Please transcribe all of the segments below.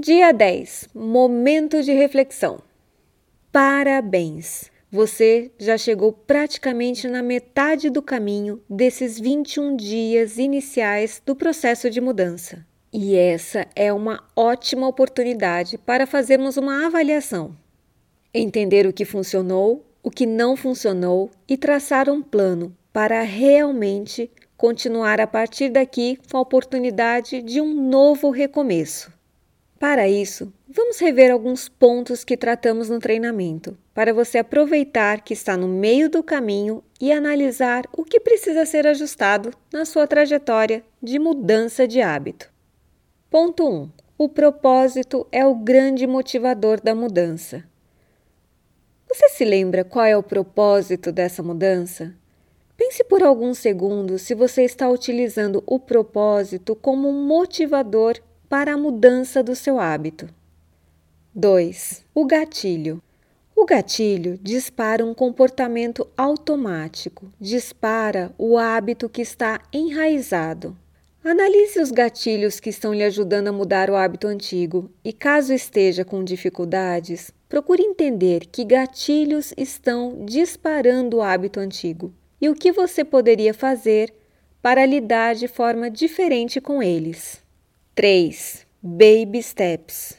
Dia 10 Momento de reflexão. Parabéns! Você já chegou praticamente na metade do caminho desses 21 dias iniciais do processo de mudança. E essa é uma ótima oportunidade para fazermos uma avaliação. Entender o que funcionou, o que não funcionou e traçar um plano para realmente continuar a partir daqui com a oportunidade de um novo recomeço. Para isso, vamos rever alguns pontos que tratamos no treinamento, para você aproveitar que está no meio do caminho e analisar o que precisa ser ajustado na sua trajetória de mudança de hábito. Ponto 1. O propósito é o grande motivador da mudança. Você se lembra qual é o propósito dessa mudança? Pense por alguns segundos se você está utilizando o propósito como um motivador para a mudança do seu hábito. 2. O gatilho. O gatilho dispara um comportamento automático, dispara o hábito que está enraizado. Analise os gatilhos que estão lhe ajudando a mudar o hábito antigo e, caso esteja com dificuldades, procure entender que gatilhos estão disparando o hábito antigo e o que você poderia fazer para lidar de forma diferente com eles. 3. Baby Steps.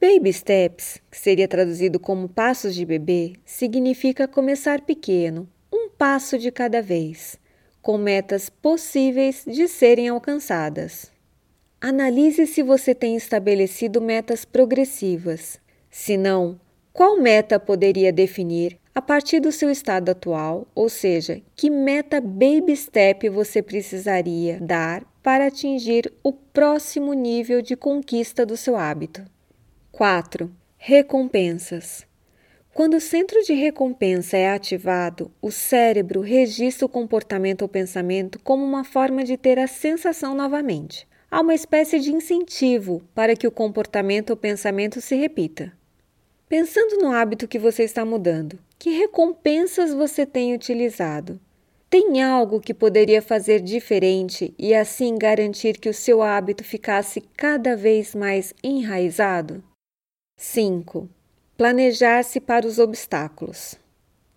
Baby Steps, que seria traduzido como passos de bebê, significa começar pequeno, um passo de cada vez, com metas possíveis de serem alcançadas. Analise se você tem estabelecido metas progressivas. Se não, qual meta poderia definir a partir do seu estado atual, ou seja, que meta baby step você precisaria dar para atingir o próximo nível de conquista do seu hábito. 4. Recompensas. Quando o centro de recompensa é ativado, o cérebro registra o comportamento ou pensamento como uma forma de ter a sensação novamente. Há uma espécie de incentivo para que o comportamento ou pensamento se repita. Pensando no hábito que você está mudando, que recompensas você tem utilizado? Tem algo que poderia fazer diferente e assim garantir que o seu hábito ficasse cada vez mais enraizado? 5. Planejar-se para os obstáculos.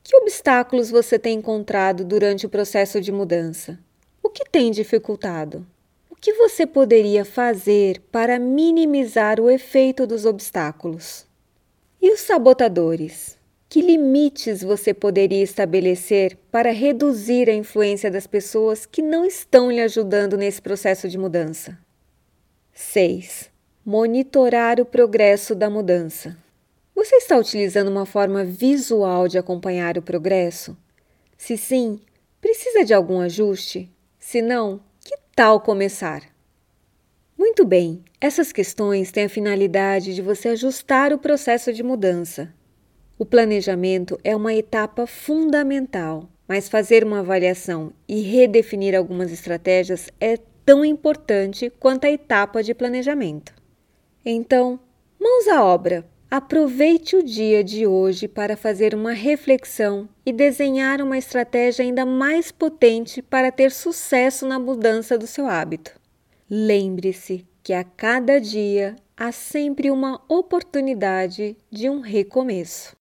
Que obstáculos você tem encontrado durante o processo de mudança? O que tem dificultado? O que você poderia fazer para minimizar o efeito dos obstáculos? E os sabotadores? Que limites você poderia estabelecer para reduzir a influência das pessoas que não estão lhe ajudando nesse processo de mudança? 6. Monitorar o progresso da mudança. Você está utilizando uma forma visual de acompanhar o progresso? Se sim, precisa de algum ajuste? Se não, que tal começar? Muito bem, essas questões têm a finalidade de você ajustar o processo de mudança. O planejamento é uma etapa fundamental, mas fazer uma avaliação e redefinir algumas estratégias é tão importante quanto a etapa de planejamento. Então, mãos à obra! Aproveite o dia de hoje para fazer uma reflexão e desenhar uma estratégia ainda mais potente para ter sucesso na mudança do seu hábito. Lembre-se que a cada dia há sempre uma oportunidade de um recomeço.